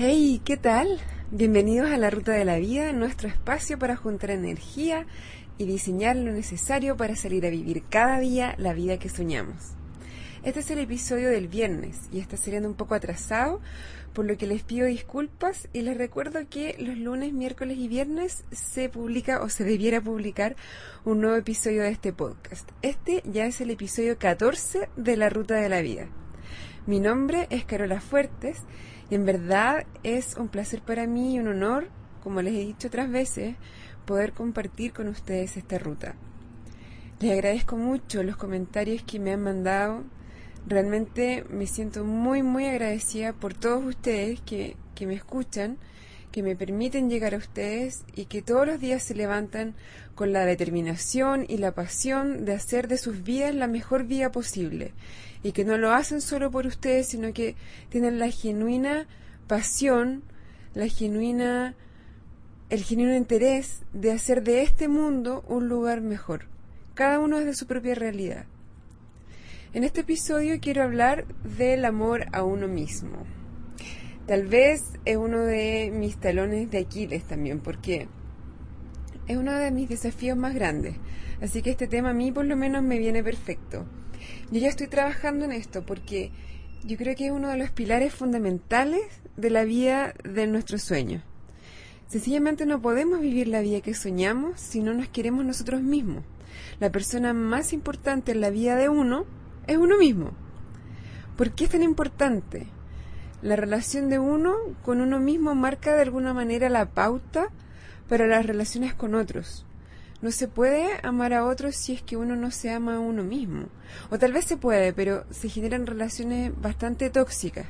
Hey, ¿qué tal? Bienvenidos a la Ruta de la Vida, nuestro espacio para juntar energía y diseñar lo necesario para salir a vivir cada día la vida que soñamos. Este es el episodio del viernes y está saliendo un poco atrasado, por lo que les pido disculpas y les recuerdo que los lunes, miércoles y viernes se publica o se debiera publicar un nuevo episodio de este podcast. Este ya es el episodio 14 de la Ruta de la Vida. Mi nombre es Carola Fuertes en verdad es un placer para mí y un honor, como les he dicho otras veces, poder compartir con ustedes esta ruta. Les agradezco mucho los comentarios que me han mandado. Realmente me siento muy, muy agradecida por todos ustedes que, que me escuchan, que me permiten llegar a ustedes y que todos los días se levantan con la determinación y la pasión de hacer de sus vidas la mejor vida posible y que no lo hacen solo por ustedes, sino que tienen la genuina pasión, la genuina el genuino interés de hacer de este mundo un lugar mejor, cada uno desde su propia realidad. En este episodio quiero hablar del amor a uno mismo. Tal vez es uno de mis talones de Aquiles también, porque es uno de mis desafíos más grandes. Así que este tema a mí por lo menos me viene perfecto. Yo ya estoy trabajando en esto porque yo creo que es uno de los pilares fundamentales de la vida de nuestros sueños. Sencillamente no podemos vivir la vida que soñamos si no nos queremos nosotros mismos. La persona más importante en la vida de uno es uno mismo. ¿Por qué es tan importante? La relación de uno con uno mismo marca de alguna manera la pauta para las relaciones con otros. No se puede amar a otros si es que uno no se ama a uno mismo. O tal vez se puede, pero se generan relaciones bastante tóxicas,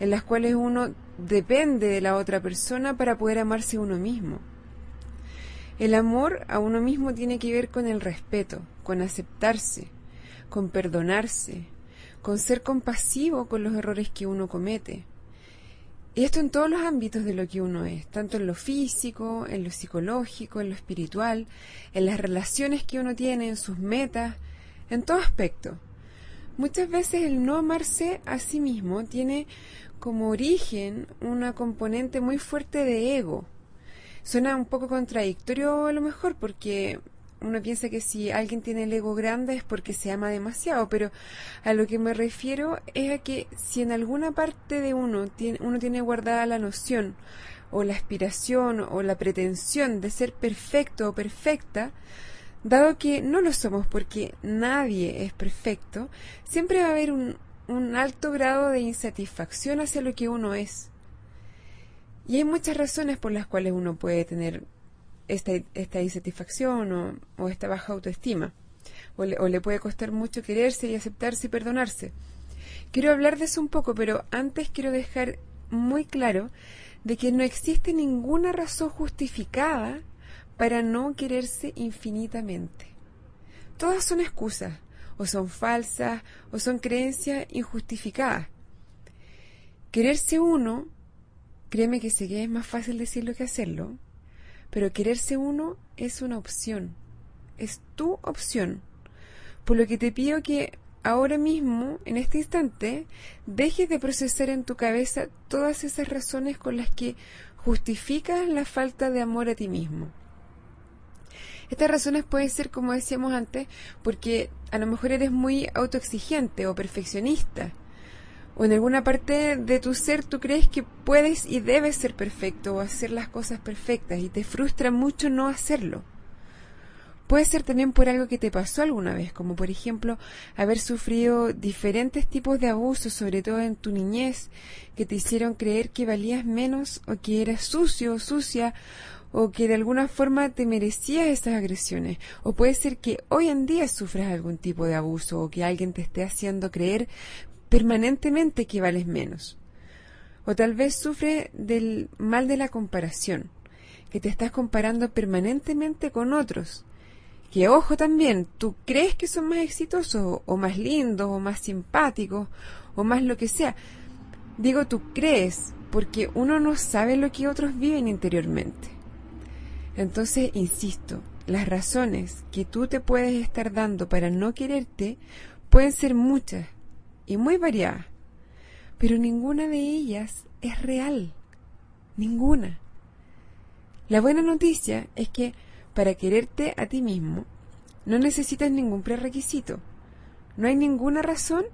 en las cuales uno depende de la otra persona para poder amarse a uno mismo. El amor a uno mismo tiene que ver con el respeto, con aceptarse, con perdonarse, con ser compasivo con los errores que uno comete. Y esto en todos los ámbitos de lo que uno es, tanto en lo físico, en lo psicológico, en lo espiritual, en las relaciones que uno tiene, en sus metas, en todo aspecto. Muchas veces el no amarse a sí mismo tiene como origen una componente muy fuerte de ego. Suena un poco contradictorio a lo mejor porque uno piensa que si alguien tiene el ego grande es porque se ama demasiado, pero a lo que me refiero es a que si en alguna parte de uno tiene, uno tiene guardada la noción o la aspiración o la pretensión de ser perfecto o perfecta, dado que no lo somos porque nadie es perfecto, siempre va a haber un, un alto grado de insatisfacción hacia lo que uno es. Y hay muchas razones por las cuales uno puede tener esta, insatisfacción o, esta baja autoestima. O le, o le puede costar mucho quererse y aceptarse y perdonarse. Quiero hablar de eso un poco, pero antes quiero dejar muy claro de que no existe ninguna razón justificada para no quererse infinitamente. Todas son excusas, o son falsas, o son creencias injustificadas. Quererse uno, créeme que sé que es más fácil decirlo que hacerlo, pero quererse uno es una opción, es tu opción. Por lo que te pido que ahora mismo, en este instante, dejes de procesar en tu cabeza todas esas razones con las que justificas la falta de amor a ti mismo. Estas razones pueden ser, como decíamos antes, porque a lo mejor eres muy autoexigente o perfeccionista o en alguna parte de tu ser tú crees que puedes y debes ser perfecto o hacer las cosas perfectas y te frustra mucho no hacerlo. Puede ser también por algo que te pasó alguna vez, como por ejemplo haber sufrido diferentes tipos de abusos, sobre todo en tu niñez, que te hicieron creer que valías menos o que eras sucio o sucia o que de alguna forma te merecías esas agresiones. O puede ser que hoy en día sufras algún tipo de abuso o que alguien te esté haciendo creer permanentemente que vales menos. O tal vez sufre del mal de la comparación, que te estás comparando permanentemente con otros. Que ojo también, tú crees que son más exitosos o más lindos o más simpáticos o más lo que sea. Digo tú crees porque uno no sabe lo que otros viven interiormente. Entonces, insisto, las razones que tú te puedes estar dando para no quererte pueden ser muchas y muy variada. pero ninguna de ellas es real. Ninguna. La buena noticia es que para quererte a ti mismo no necesitas ningún prerequisito. No hay ninguna razón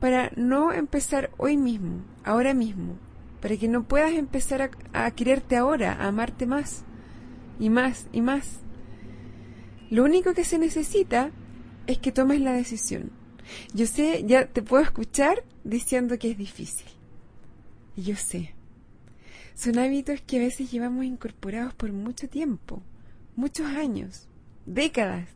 para no empezar hoy mismo, ahora mismo, para que no puedas empezar a, quererte ahora, a amarte más y más y más. Lo único que se necesita es que tomes la decisión. Yo sé, ya te puedo escuchar diciendo que es difícil. Y yo sé. Son hábitos que a veces llevamos incorporados por mucho tiempo, muchos años, décadas.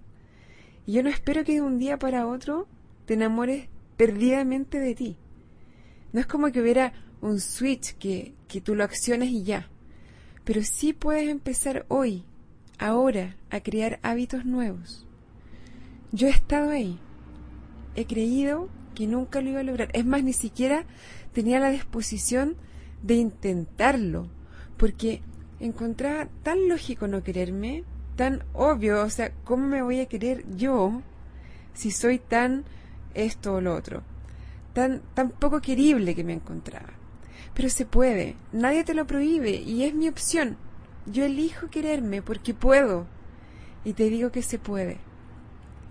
Y yo no espero que de un día para otro te enamores perdidamente de ti. No es como que hubiera un switch que, que tú lo acciones y ya. Pero sí puedes empezar hoy, ahora, a crear hábitos nuevos. Yo he estado ahí. He creído que nunca lo iba a lograr. Es más, ni siquiera tenía la disposición de intentarlo, porque encontraba tan lógico no quererme, tan obvio, o sea, ¿cómo me voy a querer yo si soy tan esto o lo otro? Tan, tan poco querible que me encontraba. Pero se puede, nadie te lo prohíbe y es mi opción. Yo elijo quererme porque puedo. Y te digo que se puede.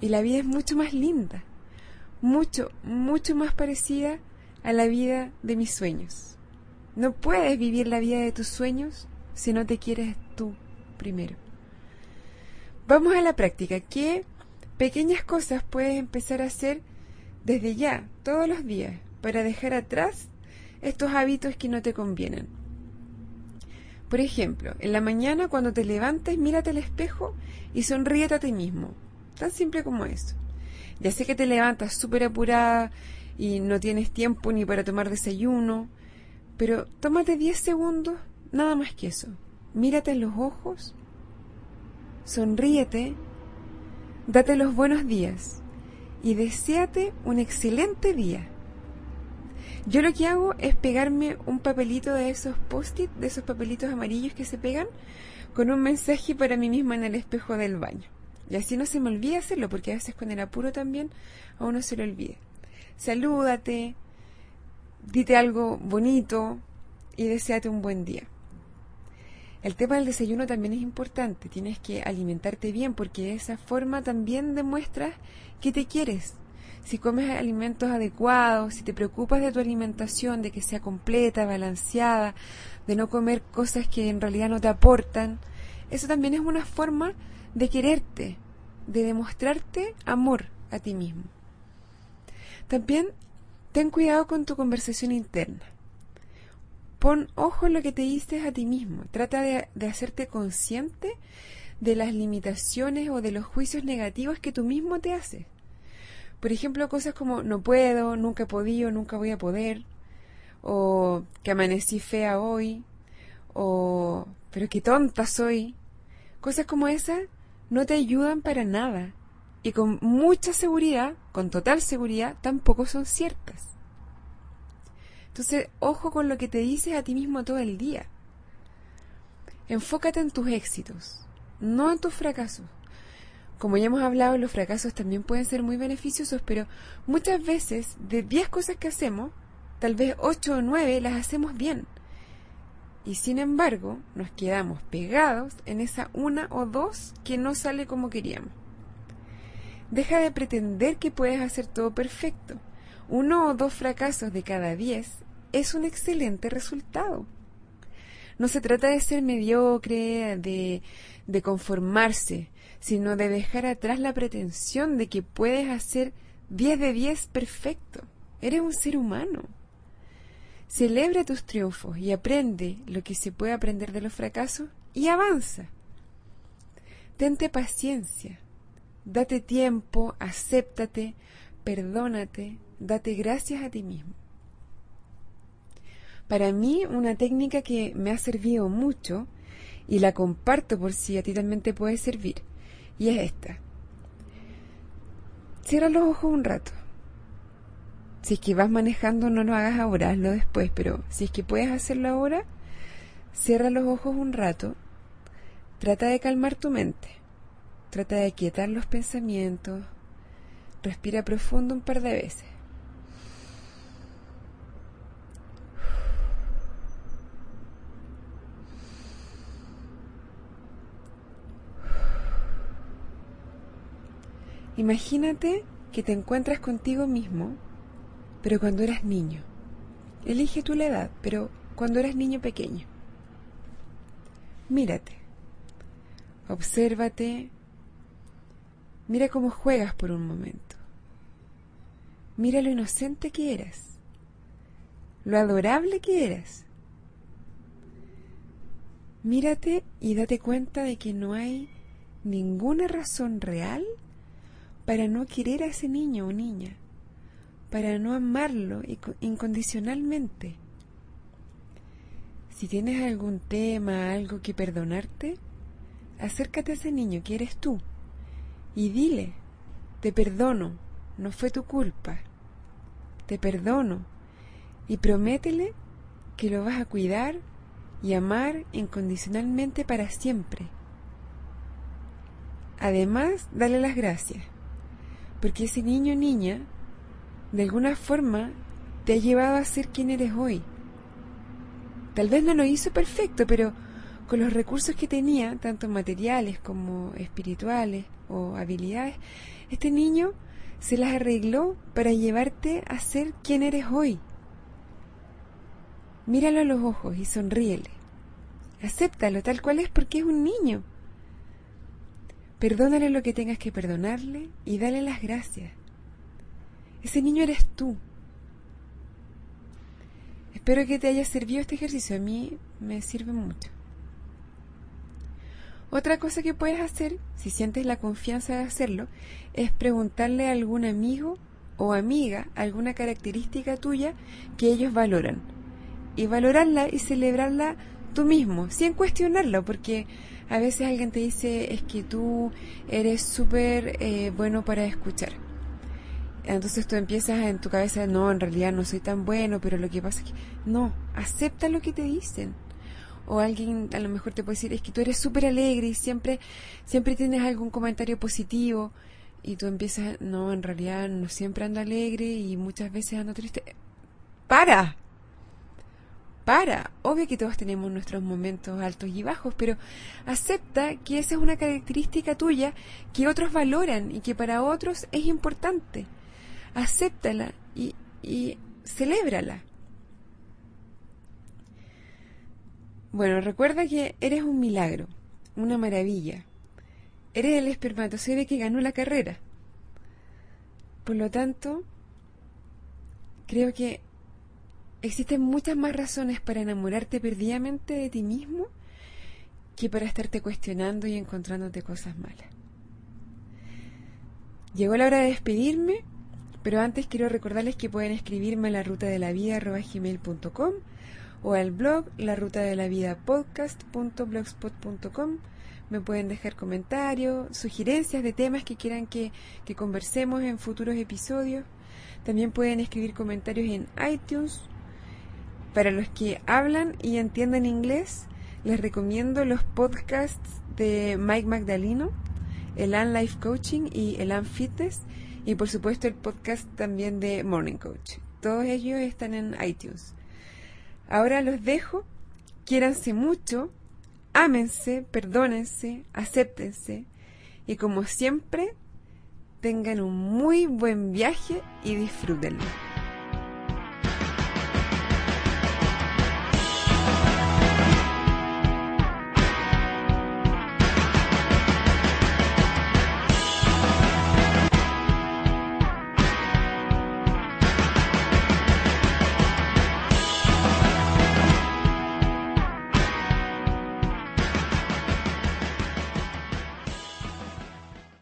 Y la vida es mucho más linda, mucho, mucho más parecida a la vida de mis sueños. No puedes vivir la vida de tus sueños si no te quieres tú primero. Vamos a la práctica. ¿Qué pequeñas cosas puedes empezar a hacer desde ya, todos los días, para dejar atrás estos hábitos que no te convienen? Por ejemplo, en la mañana cuando te levantes, mírate al espejo y sonríete a ti mismo. Tan simple como eso. Ya sé que te levantas súper apurada y no tienes tiempo ni para tomar desayuno, pero tómate 10 segundos, nada más que eso. Mírate en los ojos sonríete, date los buenos días y deséate un excelente día. Yo lo que hago es pegarme un papelito de esos post-it, de esos papelitos amarillos que se pegan, con un mensaje para mí misma en el espejo del baño. Y así no se me olvida hacerlo, porque a veces con el apuro también a uno se le olvida. Salúdate, dite algo bonito y deséate un buen día. El tema del desayuno también es importante. Tienes que alimentarte bien porque de esa forma también demuestras que te quieres. Si comes alimentos adecuados, si te preocupas de tu alimentación, de que sea completa, balanceada, de no comer cosas que en realidad no te aportan, eso también es una forma de quererte, de demostrarte amor a ti mismo. También ten cuidado con tu conversación interna. Pon ojo en lo que te dices a ti mismo. Trata de, hacerte consciente de las limitaciones o de los juicios negativos que tú mismo te haces. Por ejemplo, cosas como no puedo, nunca he podido, nunca voy a poder, o que amanecí fea hoy, o pero qué tonta soy. Cosas como esas no te ayudan para nada y con mucha seguridad, con total seguridad, tampoco son ciertas. Entonces, ojo con lo que te dices a ti mismo todo el día. Enfócate en tus éxitos, no en tus fracasos. Como ya hemos hablado, los fracasos también pueden ser muy beneficiosos, pero muchas veces de 10 cosas que hacemos, tal vez 8 o 9 las hacemos bien. Y sin embargo, nos quedamos pegados en esa una o dos que no sale como queríamos. Deja de pretender que puedes hacer todo perfecto. Uno o dos fracasos de cada diez es un excelente resultado. No se trata de ser mediocre, de, de conformarse, sino de dejar atrás la pretensión de que puedes hacer 10 de 10 perfecto. Eres un ser humano. Celebra tus triunfos y aprende lo que se puede aprender de los fracasos y avanza. Tente paciencia. Date tiempo, acéptate, perdónate, date gracias a ti mismo. Para mí, una técnica que me ha servido mucho y la comparto por si a ti también te puede servir, y es esta. Cierra los ojos un rato si es que vas manejando, no lo hagas ahora, hazlo después, pero si es que puedes hacerlo ahora, cierra los ojos un rato, trata de calmar tu mente, trata de quietar los pensamientos, respira profundo un par de veces. Imagínate que te encuentras contigo mismo pero cuando eras niño. Elige tú la edad, pero cuando eras niño pequeño. Mírate, obsérvate, mira cómo juegas por un momento. Mira lo inocente que eras, lo adorable que eras. Mírate y date cuenta de que no hay ninguna razón real para no querer a ese niño o niña, para no amarlo incondicionalmente. Si tienes algún tema, algo que perdonarte, acércate a ese niño que eres tú y dile, te perdono, no fue tu culpa, te perdono y prométele que lo vas a cuidar y amar incondicionalmente para siempre. Además, dale las gracias, porque ese niño o niña, de alguna forma, te ha llevado a ser quien eres hoy. Tal vez no lo hizo perfecto, pero con los recursos que tenía, tanto materiales como espirituales o habilidades, este niño se las arregló para llevarte a ser quien eres hoy. Míralo a los ojos y sonríele. Acéptalo tal cual es porque es un niño. Perdónale lo que tengas que perdonarle y dale las gracias. Ese niño eres tú. Espero que te haya servido este ejercicio. A mí me sirve mucho. Otra cosa que puedes hacer, si sientes la confianza de hacerlo, es preguntarle a algún amigo o amiga alguna característica tuya que ellos valoran. Y valorarla y celebrarla tú mismo, sin cuestionarlo, porque a veces alguien te dice es que tú eres súper eh, bueno para escuchar entonces tú empiezas en tu cabeza, no, en realidad no soy tan bueno, pero lo que pasa es que no, acepta lo que te dicen. O alguien a lo mejor te puede decir, es que tú eres súper alegre y siempre, siempre tienes algún comentario positivo. Y tú empiezas, no, en realidad no siempre ando alegre y muchas veces ando triste. ¡Para! Para. Obvio que todos tenemos nuestros momentos altos y bajos, pero acepta que esa es una característica tuya que otros valoran y que para otros es importante acéptala y, y celébrala. Bueno, recuerda que eres un milagro, una maravilla. Eres el espermatozoide que ganó la carrera. Por lo tanto, creo que existen muchas más razones para enamorarte perdidamente de ti mismo que para estarte cuestionando y encontrándote cosas malas. Llegó la hora de despedirme. Pero antes quiero recordarles que pueden escribirme a la ruta de la vida gmail.com o al blog la ruta de la vida podcast.blogspot.com. Me pueden dejar comentarios, sugerencias de temas que quieran que, que conversemos en futuros episodios. También pueden escribir comentarios en iTunes. Para los que hablan y entienden inglés, les recomiendo los podcasts de Mike Magdaleno, el An Life Coaching y el An Fitness y por supuesto el podcast también de Morning Coach. Todos ellos están en iTunes. Ahora los dejo, quiéranse mucho, ámense, perdónense, acéptense y como siempre, tengan un muy buen viaje y disfrútenlo.